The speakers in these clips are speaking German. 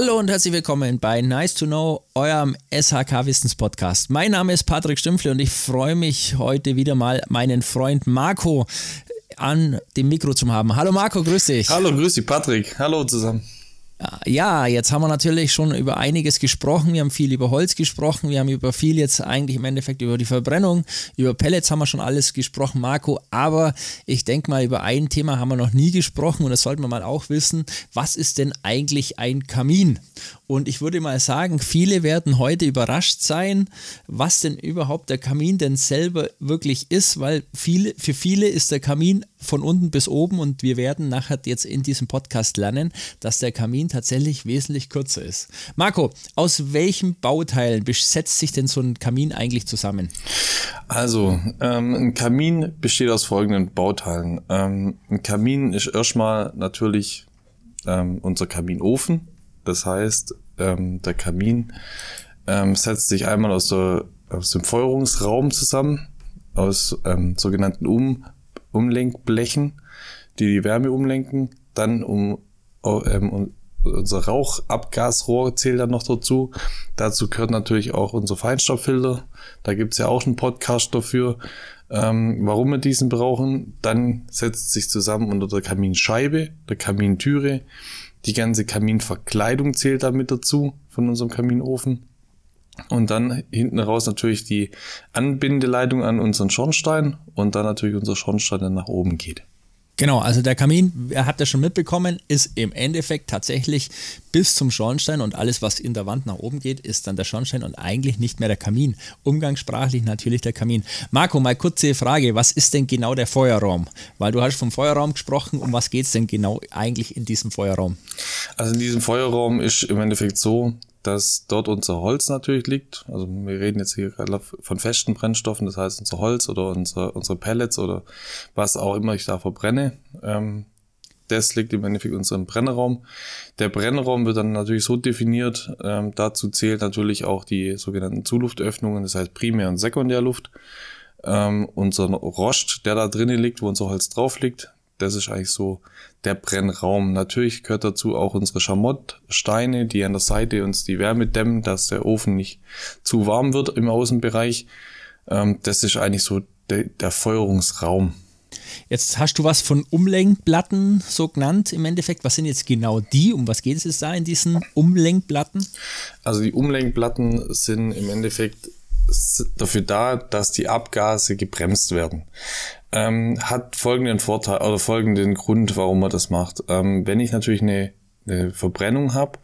Hallo und herzlich willkommen bei Nice to Know, eurem SHK Wissenspodcast. Mein Name ist Patrick Stümpfle und ich freue mich heute wieder mal meinen Freund Marco an dem Mikro zu haben. Hallo Marco, grüß dich. Hallo, grüß dich Patrick. Hallo zusammen. Ja, jetzt haben wir natürlich schon über einiges gesprochen. Wir haben viel über Holz gesprochen. Wir haben über viel jetzt eigentlich im Endeffekt über die Verbrennung. Über Pellets haben wir schon alles gesprochen, Marco. Aber ich denke mal, über ein Thema haben wir noch nie gesprochen und das sollten wir mal auch wissen. Was ist denn eigentlich ein Kamin? Und ich würde mal sagen, viele werden heute überrascht sein, was denn überhaupt der Kamin denn selber wirklich ist, weil viele, für viele ist der Kamin von unten bis oben und wir werden nachher jetzt in diesem Podcast lernen, dass der Kamin tatsächlich wesentlich kürzer ist. Marco, aus welchen Bauteilen setzt sich denn so ein Kamin eigentlich zusammen? Also, ähm, ein Kamin besteht aus folgenden Bauteilen. Ähm, ein Kamin ist erstmal natürlich ähm, unser Kaminofen. Das heißt, ähm, der Kamin ähm, setzt sich einmal aus, der, aus dem Feuerungsraum zusammen, aus ähm, sogenannten um Umlenkblechen, die die Wärme umlenken, dann um, ähm, unser Rauchabgasrohr zählt dann noch dazu. Dazu gehört natürlich auch unser Feinstaubfilter. Da gibt's ja auch einen Podcast dafür, ähm, warum wir diesen brauchen. Dann setzt sich zusammen unter der Kaminscheibe, der Kamintüre. Die ganze Kaminverkleidung zählt damit dazu von unserem Kaminofen. Und dann hinten raus natürlich die Anbindeleitung an unseren Schornstein und dann natürlich unser Schornstein, der nach oben geht. Genau, also der Kamin, ihr habt ja schon mitbekommen, ist im Endeffekt tatsächlich bis zum Schornstein und alles, was in der Wand nach oben geht, ist dann der Schornstein und eigentlich nicht mehr der Kamin. Umgangssprachlich natürlich der Kamin. Marco, mal kurze Frage, was ist denn genau der Feuerraum? Weil du hast vom Feuerraum gesprochen, um was geht es denn genau eigentlich in diesem Feuerraum? Also in diesem Feuerraum ist im Endeffekt so, dass dort unser Holz natürlich liegt. Also wir reden jetzt hier gerade von festen Brennstoffen, das heißt unser Holz oder unsere, unsere Pellets oder was auch immer ich da verbrenne. Ähm, das liegt im Endeffekt unserem Brennerraum. Der Brennerraum wird dann natürlich so definiert, ähm, dazu zählt natürlich auch die sogenannten Zuluftöffnungen, das heißt Primär- und Sekundärluft. Ähm, unser Rost, der da drinnen liegt, wo unser Holz drauf liegt, das ist eigentlich so der Brennraum. Natürlich gehört dazu auch unsere Schamottsteine, die an der Seite uns die Wärme dämmen, dass der Ofen nicht zu warm wird im Außenbereich. Ähm, das ist eigentlich so der, der Feuerungsraum. Jetzt hast du was von Umlenkplatten so genannt im Endeffekt. Was sind jetzt genau die? Um was geht es jetzt da in diesen Umlenkplatten? Also die Umlenkplatten sind im Endeffekt dafür da, dass die Abgase gebremst werden. Ähm, hat folgenden Vorteil oder folgenden Grund, warum man das macht. Ähm, wenn ich natürlich eine, eine Verbrennung habe,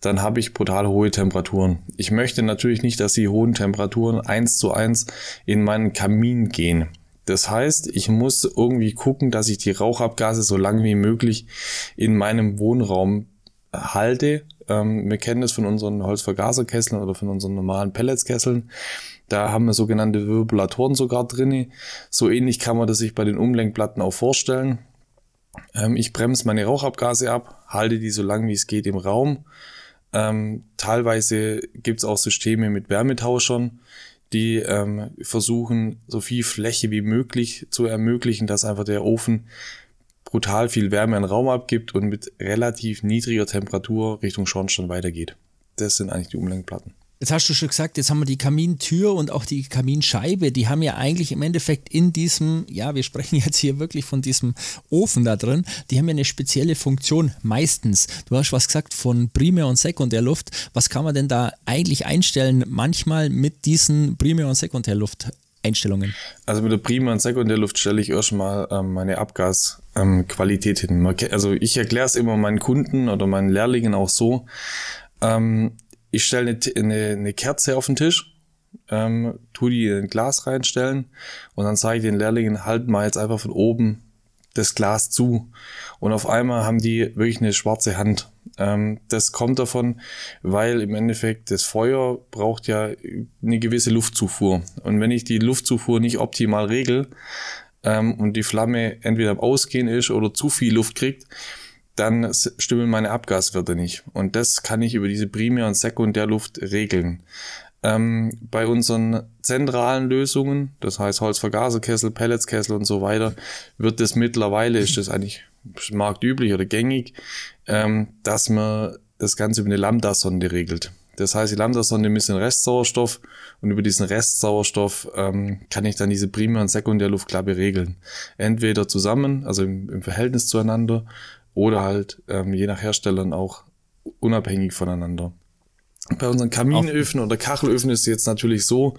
dann habe ich brutal hohe Temperaturen. Ich möchte natürlich nicht, dass die hohen Temperaturen eins zu eins in meinen Kamin gehen. Das heißt, ich muss irgendwie gucken, dass ich die Rauchabgase so lange wie möglich in meinem Wohnraum halte. Ähm, wir kennen das von unseren Holzvergaserkesseln oder von unseren normalen Pelletskesseln. Da haben wir sogenannte Wirbelatoren sogar drinne. So ähnlich kann man das sich bei den Umlenkplatten auch vorstellen. Ähm, ich bremse meine Rauchabgase ab, halte die so lang wie es geht im Raum. Ähm, teilweise gibt es auch Systeme mit Wärmetauschern, die ähm, versuchen, so viel Fläche wie möglich zu ermöglichen, dass einfach der Ofen brutal viel Wärme in den Raum abgibt und mit relativ niedriger Temperatur Richtung Schornstein weitergeht. Das sind eigentlich die Umlenkplatten. Jetzt hast du schon gesagt, jetzt haben wir die Kamintür und auch die Kaminscheibe, die haben ja eigentlich im Endeffekt in diesem, ja, wir sprechen jetzt hier wirklich von diesem Ofen da drin, die haben ja eine spezielle Funktion meistens. Du hast was gesagt von Primär- und Sekundärluft. Was kann man denn da eigentlich einstellen, manchmal mit diesen Primär- und Sekundärluft? Einstellungen? Also mit der Primär- und Sekundärluft stelle ich erstmal ähm, meine Abgasqualität ähm, hin. Also ich erkläre es immer meinen Kunden oder meinen Lehrlingen auch so. Ähm, ich stelle eine, eine, eine Kerze auf den Tisch, ähm, tu die in ein Glas reinstellen und dann sage ich den Lehrlingen, halt mal jetzt einfach von oben das Glas zu. Und auf einmal haben die wirklich eine schwarze Hand. Ähm, das kommt davon, weil im Endeffekt das Feuer braucht ja eine gewisse Luftzufuhr. Und wenn ich die Luftzufuhr nicht optimal regel ähm, und die Flamme entweder am Ausgehen ist oder zu viel Luft kriegt, dann stimmen meine Abgaswerte nicht. Und das kann ich über diese Primär- und Sekundärluft regeln. Ähm, bei unseren zentralen Lösungen, das heißt Holzvergaserkessel, Pelletskessel und so weiter, wird das mittlerweile, ist das eigentlich marktüblich oder gängig, ähm, dass man das Ganze über eine Lambda-Sonde regelt. Das heißt, die Lambda-Sonde misst den Restsauerstoff und über diesen Restsauerstoff ähm, kann ich dann diese Primär- und Sekundärluftklappe regeln. Entweder zusammen, also im, im Verhältnis zueinander, oder halt ähm, je nach Herstellern auch unabhängig voneinander. Bei unseren Kaminöfen oder Kachelöfen ist es jetzt natürlich so,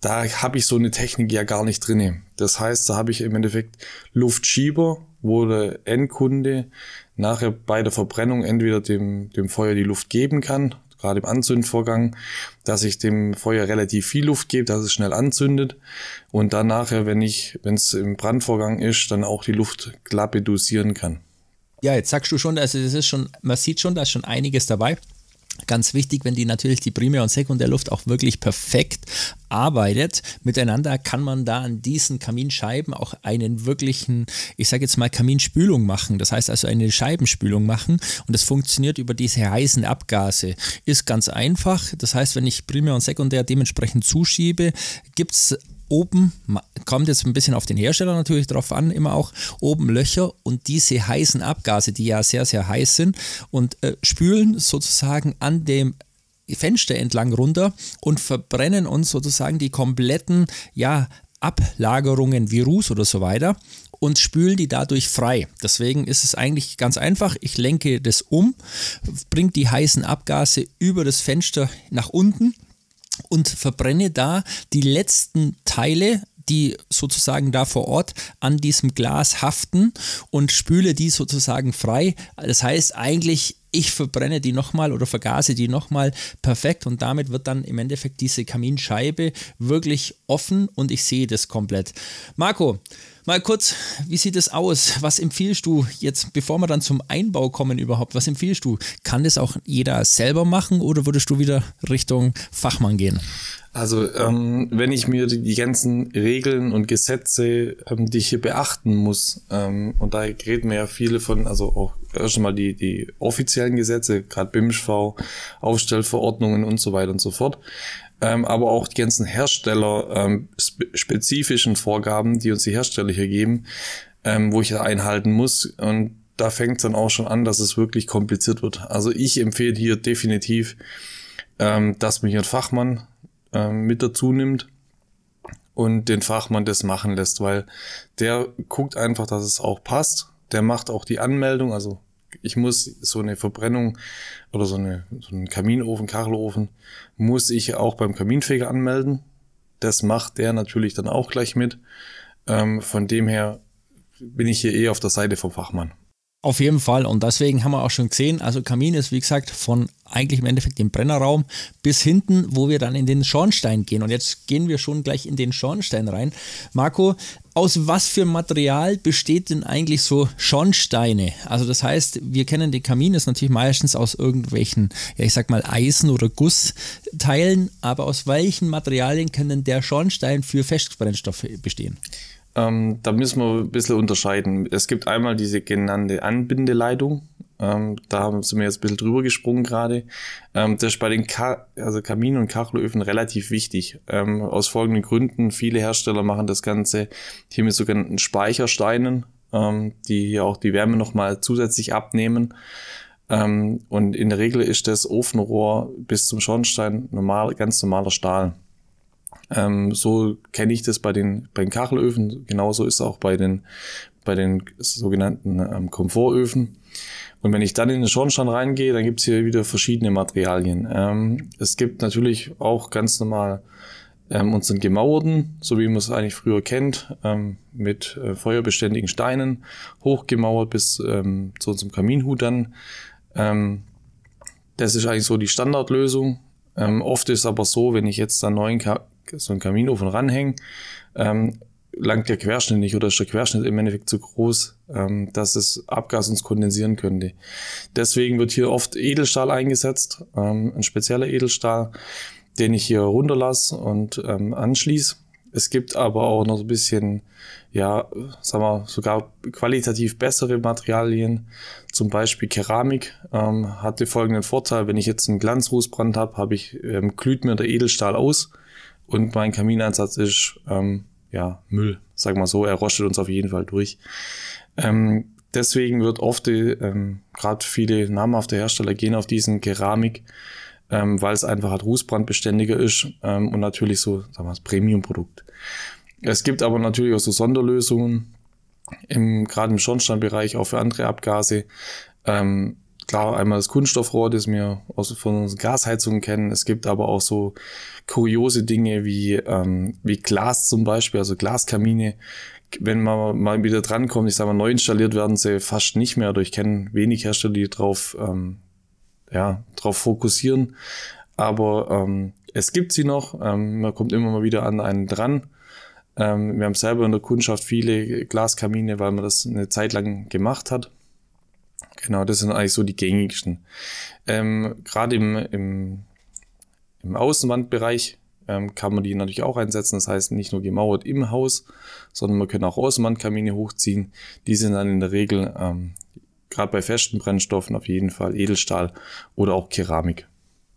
da habe ich so eine Technik ja gar nicht drinne. Das heißt, da habe ich im Endeffekt Luftschieber, wo der Endkunde nachher bei der Verbrennung entweder dem, dem Feuer die Luft geben kann, gerade im Anzündvorgang, dass ich dem Feuer relativ viel Luft gebe, dass es schnell anzündet und dann nachher, wenn ich, wenn es im Brandvorgang ist, dann auch die Luftklappe dosieren kann. Ja, jetzt sagst du schon, also das ist schon, man sieht schon, da ist schon einiges dabei. Ganz wichtig, wenn die natürlich die Primär- und Sekundärluft auch wirklich perfekt arbeitet miteinander, kann man da an diesen Kaminscheiben auch einen wirklichen, ich sage jetzt mal Kaminspülung machen. Das heißt also eine Scheibenspülung machen und das funktioniert über diese heißen Abgase. Ist ganz einfach. Das heißt, wenn ich Primär und Sekundär dementsprechend zuschiebe, gibt es oben, kommt jetzt ein bisschen auf den Hersteller natürlich drauf an, immer auch oben Löcher und diese heißen Abgase, die ja sehr, sehr heiß sind und äh, spülen sozusagen an dem Fenster entlang runter und verbrennen uns sozusagen die kompletten, ja, Ablagerungen wie Ruß oder so weiter und spülen die dadurch frei. Deswegen ist es eigentlich ganz einfach. Ich lenke das um, bringe die heißen Abgase über das Fenster nach unten und verbrenne da die letzten Teile die sozusagen da vor Ort an diesem Glas haften und spüle die sozusagen frei. Das heißt eigentlich, ich verbrenne die nochmal oder vergase die nochmal perfekt und damit wird dann im Endeffekt diese Kaminscheibe wirklich offen und ich sehe das komplett. Marco, Mal kurz, wie sieht es aus? Was empfiehlst du jetzt, bevor wir dann zum Einbau kommen überhaupt? Was empfiehlst du? Kann das auch jeder selber machen oder würdest du wieder Richtung Fachmann gehen? Also ähm, wenn ich mir die, ganzen Regeln und Gesetze, ähm, die ich hier beachten muss, ähm, und da reden wir ja viele von, also auch erst mal die, die offiziellen Gesetze, gerade BIMSV, Aufstellverordnungen und so weiter und so fort, ähm, aber auch die ganzen Hersteller ähm, spe spezifischen Vorgaben, die uns die Hersteller hier geben, ähm, wo ich einhalten muss. Und da fängt es dann auch schon an, dass es wirklich kompliziert wird. Also ich empfehle hier definitiv, ähm, dass man hier einen Fachmann ähm, mit dazu nimmt und den Fachmann das machen lässt, weil der guckt einfach, dass es auch passt. Der macht auch die Anmeldung, also ich muss so eine Verbrennung oder so, eine, so einen Kaminofen, Kachelofen, muss ich auch beim Kaminfeger anmelden. Das macht der natürlich dann auch gleich mit. Ähm, von dem her bin ich hier eh auf der Seite vom Fachmann. Auf jeden Fall. Und deswegen haben wir auch schon gesehen, also Kamin ist wie gesagt von eigentlich im Endeffekt dem Brennerraum bis hinten, wo wir dann in den Schornstein gehen. Und jetzt gehen wir schon gleich in den Schornstein rein. Marco, aus was für Material besteht denn eigentlich so Schornsteine? Also das heißt, wir kennen den Kamin ist natürlich meistens aus irgendwelchen, ja ich sag mal Eisen oder Gussteilen, aber aus welchen Materialien können der Schornstein für Festbrennstoffe bestehen? Ähm, da müssen wir ein bisschen unterscheiden. Es gibt einmal diese genannte Anbindeleitung. Ähm, da sind wir jetzt ein bisschen drüber gesprungen gerade. Ähm, das ist bei den Ka also Kamin- und Kachelöfen relativ wichtig. Ähm, aus folgenden Gründen. Viele Hersteller machen das Ganze hier mit sogenannten Speichersteinen, ähm, die hier auch die Wärme nochmal zusätzlich abnehmen. Ähm, und in der Regel ist das Ofenrohr bis zum Schornstein normal, ganz normaler Stahl. Ähm, so kenne ich das bei den, bei den Kachelöfen. Genauso ist es auch bei den, bei den sogenannten ähm, Komfortöfen. Und wenn ich dann in den Schornstein reingehe, dann gibt es hier wieder verschiedene Materialien. Ähm, es gibt natürlich auch ganz normal ähm, unseren gemauerten, so wie man es eigentlich früher kennt, ähm, mit äh, feuerbeständigen Steinen, hochgemauert bis ähm, zu unserem Kaminhut dann. Ähm, das ist eigentlich so die Standardlösung. Ähm, oft ist aber so, wenn ich jetzt da neuen Ka so einen Kaminofen ranhängen, ähm, langt der Querschnitt nicht oder ist der Querschnitt im Endeffekt zu groß, ähm, dass es Abgas uns kondensieren könnte. Deswegen wird hier oft Edelstahl eingesetzt, ähm, ein spezieller Edelstahl, den ich hier runterlasse und ähm, anschließe. Es gibt aber auch noch ein bisschen, ja, sagen wir, sogar qualitativ bessere Materialien. Zum Beispiel Keramik ähm, hat den folgenden Vorteil, wenn ich jetzt einen Glanzrußbrand habe, habe ich, ähm, glüht mir der Edelstahl aus und mein Kamineinsatz ist, ähm, ja, Müll. Sag mal so, er rostet uns auf jeden Fall durch. Ähm, deswegen wird oft, ähm, gerade viele namhafte Hersteller gehen auf diesen Keramik, ähm, weil es einfach halt rußbrandbeständiger ist ähm, und natürlich so, sagen wir mal, Premium-Produkt. Es gibt aber natürlich auch so Sonderlösungen, im, gerade im Schornsteinbereich, auch für andere Abgase. Ähm, klar, einmal das Kunststoffrohr, das wir aus, von unseren Gasheizungen kennen. Es gibt aber auch so kuriose Dinge wie, ähm, wie Glas zum Beispiel, also Glaskamine. Wenn man mal wieder drankommt, ich sage mal, neu installiert werden sie fast nicht mehr. Oder ich kenne wenig Hersteller, die drauf, ähm, ja, drauf fokussieren. Aber ähm, es gibt sie noch. Ähm, man kommt immer mal wieder an einen dran. Ähm, wir haben selber in der Kundschaft viele Glaskamine, weil man das eine Zeit lang gemacht hat. Genau, das sind eigentlich so die gängigsten. Ähm, Gerade im, im, im Außenwandbereich ähm, kann man die natürlich auch einsetzen. Das heißt, nicht nur gemauert im Haus, sondern man kann auch Außenwandkamine hochziehen. Die sind dann in der Regel, ähm, gerade bei festen Brennstoffen, auf jeden Fall Edelstahl oder auch Keramik.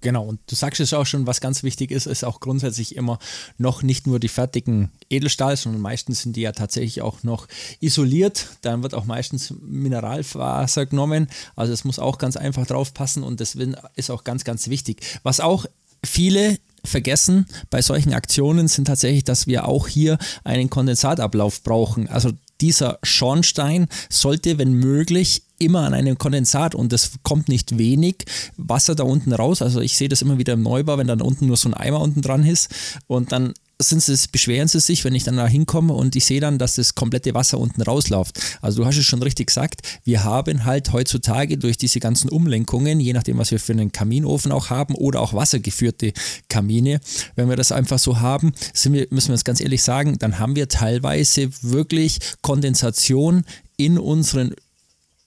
Genau, und du sagst es auch schon, was ganz wichtig ist, ist auch grundsätzlich immer noch nicht nur die fertigen Edelstahl, sondern meistens sind die ja tatsächlich auch noch isoliert. Dann wird auch meistens Mineralfaser genommen. Also es muss auch ganz einfach drauf passen und das ist auch ganz, ganz wichtig. Was auch viele vergessen bei solchen Aktionen sind tatsächlich, dass wir auch hier einen Kondensatablauf brauchen. Also dieser Schornstein sollte, wenn möglich, immer an einem Kondensat und es kommt nicht wenig Wasser da unten raus. Also ich sehe das immer wieder im Neubau, wenn dann unten nur so ein Eimer unten dran ist und dann sind sie, beschweren sie sich, wenn ich dann da hinkomme und ich sehe dann, dass das komplette Wasser unten rausläuft. Also du hast es schon richtig gesagt, wir haben halt heutzutage durch diese ganzen Umlenkungen, je nachdem, was wir für einen Kaminofen auch haben oder auch wassergeführte Kamine, wenn wir das einfach so haben, wir, müssen wir uns ganz ehrlich sagen, dann haben wir teilweise wirklich Kondensation in unseren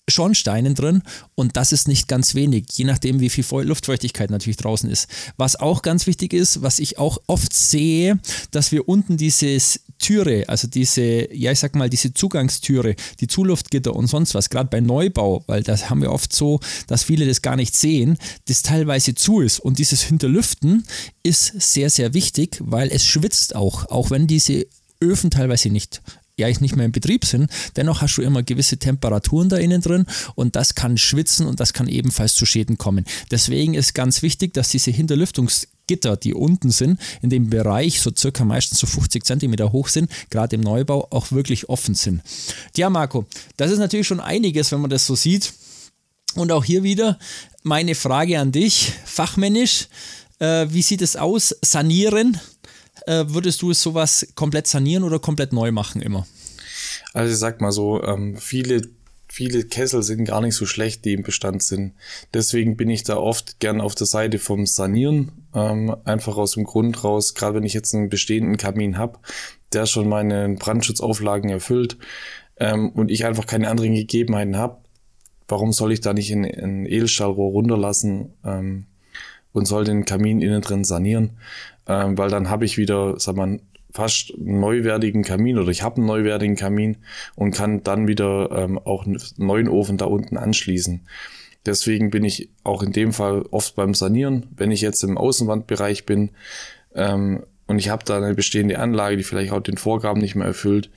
Schornsteinen drin und das ist nicht ganz wenig, je nachdem, wie viel Luftfeuchtigkeit natürlich draußen ist. Was auch ganz wichtig ist, was ich auch oft sehe, dass wir unten dieses Türe, also diese, ja, ich sag mal, diese Zugangstüre, die Zuluftgitter und sonst was, gerade bei Neubau, weil das haben wir oft so, dass viele das gar nicht sehen, das teilweise zu ist. Und dieses Hinterlüften ist sehr, sehr wichtig, weil es schwitzt auch, auch wenn diese Öfen teilweise nicht ja ich nicht mehr im Betrieb sind, dennoch hast du immer gewisse Temperaturen da innen drin und das kann schwitzen und das kann ebenfalls zu Schäden kommen. Deswegen ist ganz wichtig, dass diese Hinterlüftungsgitter, die unten sind, in dem Bereich so circa meistens so 50 Zentimeter hoch sind, gerade im Neubau auch wirklich offen sind. Ja, Marco, das ist natürlich schon einiges, wenn man das so sieht. Und auch hier wieder meine Frage an dich, fachmännisch, äh, wie sieht es aus? Sanieren, äh, würdest du sowas komplett sanieren oder komplett neu machen immer? Also ich sag mal so, ähm, viele viele Kessel sind gar nicht so schlecht, die im Bestand sind. Deswegen bin ich da oft gern auf der Seite vom Sanieren. Ähm, einfach aus dem Grund raus, gerade wenn ich jetzt einen bestehenden Kamin habe, der schon meine Brandschutzauflagen erfüllt ähm, und ich einfach keine anderen Gegebenheiten habe, warum soll ich da nicht ein, ein Edelstahlrohr runterlassen ähm, und soll den Kamin innen drin sanieren? Ähm, weil dann habe ich wieder, sag mal, fast einen neuwertigen Kamin oder ich habe einen neuwertigen Kamin und kann dann wieder ähm, auch einen neuen Ofen da unten anschließen. Deswegen bin ich auch in dem Fall oft beim Sanieren. Wenn ich jetzt im Außenwandbereich bin ähm, und ich habe da eine bestehende Anlage, die vielleicht auch den Vorgaben nicht mehr erfüllt,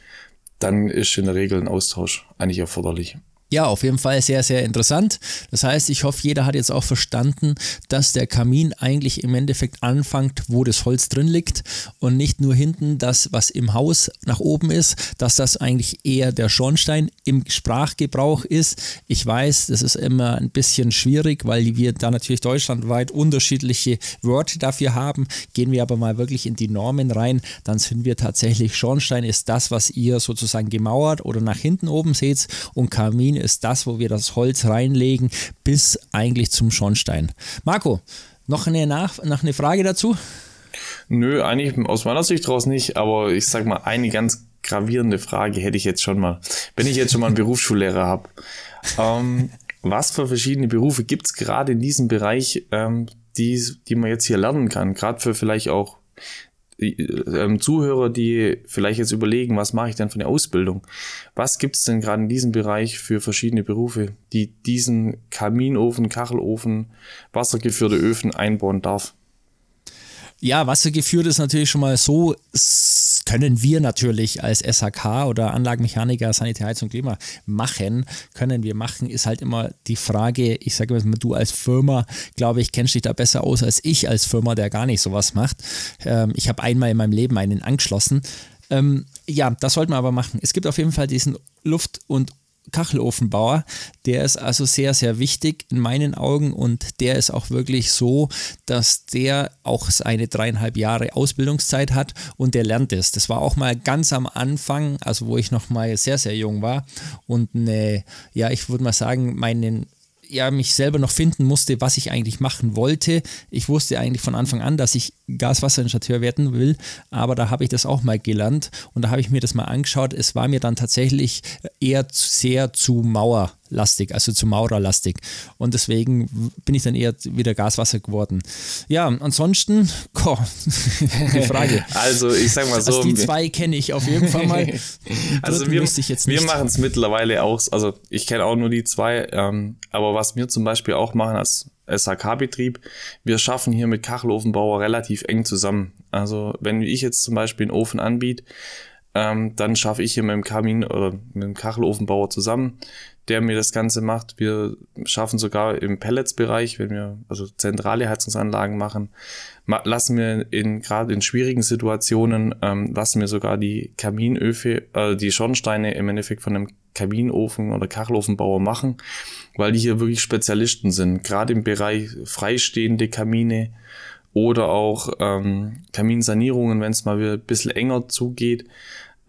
dann ist in der Regel ein Austausch eigentlich erforderlich. Ja, auf jeden Fall sehr, sehr interessant. Das heißt, ich hoffe, jeder hat jetzt auch verstanden, dass der Kamin eigentlich im Endeffekt anfängt, wo das Holz drin liegt und nicht nur hinten das, was im Haus nach oben ist, dass das eigentlich eher der Schornstein im Sprachgebrauch ist. Ich weiß, das ist immer ein bisschen schwierig, weil wir da natürlich deutschlandweit unterschiedliche Wörter dafür haben. Gehen wir aber mal wirklich in die Normen rein, dann sind wir tatsächlich Schornstein ist das, was ihr sozusagen gemauert oder nach hinten oben seht und Kamin ist das, wo wir das Holz reinlegen, bis eigentlich zum Schornstein. Marco, noch eine, Nach noch eine Frage dazu? Nö, eigentlich aus meiner Sicht draus nicht, aber ich sag mal, eine ganz gravierende Frage hätte ich jetzt schon mal. Wenn ich jetzt schon mal einen Berufsschullehrer habe, ähm, was für verschiedene Berufe gibt es gerade in diesem Bereich, ähm, die, die man jetzt hier lernen kann? Gerade für vielleicht auch ähm, Zuhörer, die vielleicht jetzt überlegen, was mache ich denn für eine Ausbildung? Was gibt es denn gerade in diesem Bereich für verschiedene Berufe, die diesen Kaminofen, Kachelofen, wassergeführte Öfen einbauen darf? Ja, wassergeführt ist natürlich schon mal so können wir natürlich als SHK oder Anlagenmechaniker, Sanitär, Heizung, Klima machen, können wir machen, ist halt immer die Frage, ich sage mal, du als Firma, glaube ich, kennst dich da besser aus als ich als Firma, der gar nicht sowas macht. Ähm, ich habe einmal in meinem Leben einen angeschlossen. Ähm, ja, das sollten wir aber machen. Es gibt auf jeden Fall diesen Luft- und Kachelofenbauer. Der ist also sehr, sehr wichtig in meinen Augen und der ist auch wirklich so, dass der auch seine dreieinhalb Jahre Ausbildungszeit hat und der lernt es. Das war auch mal ganz am Anfang, also wo ich noch mal sehr, sehr jung war und eine, ja, ich würde mal sagen, meinen ja, mich selber noch finden musste, was ich eigentlich machen wollte. Ich wusste eigentlich von Anfang an, dass ich Gaswasserinstallateur werden will, aber da habe ich das auch mal gelernt und da habe ich mir das mal angeschaut. Es war mir dann tatsächlich eher sehr zu Mauer lastig, also zu Maurerlastig. Und deswegen bin ich dann eher wieder Gaswasser geworden. Ja, ansonsten, boah, die Frage. Also ich sag mal so. Also die zwei kenne ich auf jeden Fall mal. also wir, wir machen es mittlerweile auch, also ich kenne auch nur die zwei, ähm, aber was wir zum Beispiel auch machen als SHK-Betrieb, wir schaffen hier mit Kachelofenbauer relativ eng zusammen. Also wenn ich jetzt zum Beispiel einen Ofen anbiete, ähm, dann schaffe ich hier mit dem Kamin oder mit dem Kachelofenbauer zusammen der mir das Ganze macht. Wir schaffen sogar im Pellets-Bereich, wenn wir also zentrale Heizungsanlagen machen, lassen wir in gerade in schwierigen Situationen ähm, lassen wir sogar die Kaminöfe, äh, die Schornsteine im Endeffekt von einem Kaminofen oder Kachelofenbauer machen, weil die hier wirklich Spezialisten sind. Gerade im Bereich freistehende Kamine oder auch ähm, Kaminsanierungen, wenn es mal wieder ein bisschen enger zugeht,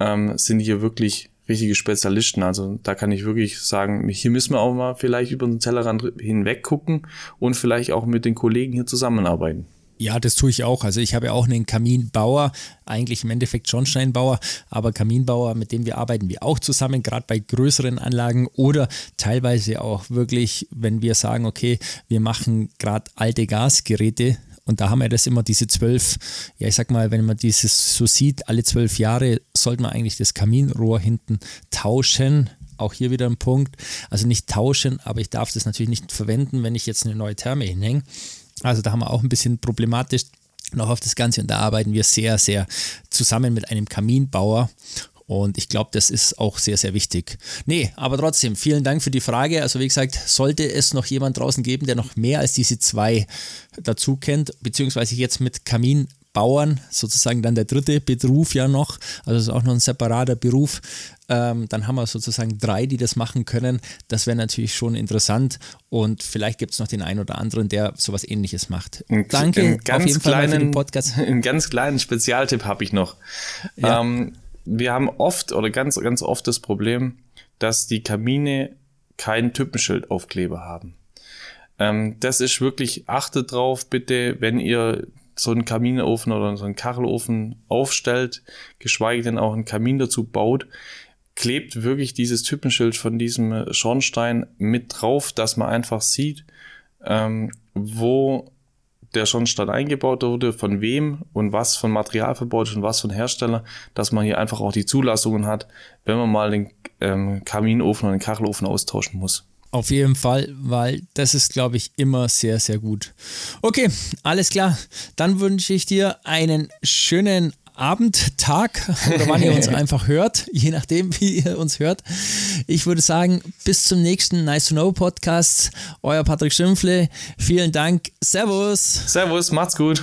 ähm, sind hier wirklich richtige Spezialisten. Also da kann ich wirklich sagen, hier müssen wir auch mal vielleicht über den Tellerrand hinweg gucken und vielleicht auch mit den Kollegen hier zusammenarbeiten. Ja, das tue ich auch. Also ich habe ja auch einen Kaminbauer, eigentlich im Endeffekt Schornsteinbauer, aber Kaminbauer, mit dem wir arbeiten wir auch zusammen, gerade bei größeren Anlagen oder teilweise auch wirklich, wenn wir sagen, okay, wir machen gerade alte Gasgeräte, und da haben wir das immer, diese zwölf, ja, ich sag mal, wenn man dieses so sieht, alle zwölf Jahre sollte man eigentlich das Kaminrohr hinten tauschen. Auch hier wieder ein Punkt. Also nicht tauschen, aber ich darf das natürlich nicht verwenden, wenn ich jetzt eine neue Therme hinhänge. Also da haben wir auch ein bisschen problematisch noch auf das Ganze und da arbeiten wir sehr, sehr zusammen mit einem Kaminbauer und ich glaube, das ist auch sehr, sehr wichtig. Nee, aber trotzdem, vielen Dank für die Frage. Also wie gesagt, sollte es noch jemand draußen geben, der noch mehr als diese zwei dazu kennt, beziehungsweise jetzt mit Kaminbauern, sozusagen dann der dritte Beruf ja noch, also ist auch noch ein separater Beruf. Ähm, dann haben wir sozusagen drei, die das machen können. Das wäre natürlich schon interessant und vielleicht gibt es noch den einen oder anderen, der sowas ähnliches macht. Danke auf jeden Fall kleinen, für den Podcast. Einen ganz kleinen Spezialtipp habe ich noch. Ja. Ähm, wir haben oft oder ganz, ganz oft das Problem, dass die Kamine kein Typenschildaufkleber haben. Ähm, das ist wirklich, achtet drauf bitte, wenn ihr so einen Kaminofen oder so einen Kachelofen aufstellt, geschweige denn auch einen Kamin dazu baut, klebt wirklich dieses Typenschild von diesem Schornstein mit drauf, dass man einfach sieht, ähm, wo der Schornstein eingebaut wurde, von wem und was von Material verbaut und was von Hersteller, dass man hier einfach auch die Zulassungen hat, wenn man mal den ähm, Kaminofen oder den Kachelofen austauschen muss. Auf jeden Fall, weil das ist, glaube ich, immer sehr, sehr gut. Okay, alles klar. Dann wünsche ich dir einen schönen Abend, Tag oder wann ihr uns einfach hört, je nachdem, wie ihr uns hört. Ich würde sagen, bis zum nächsten Nice to Know Podcast. Euer Patrick Schimpfle. Vielen Dank. Servus. Servus, macht's gut.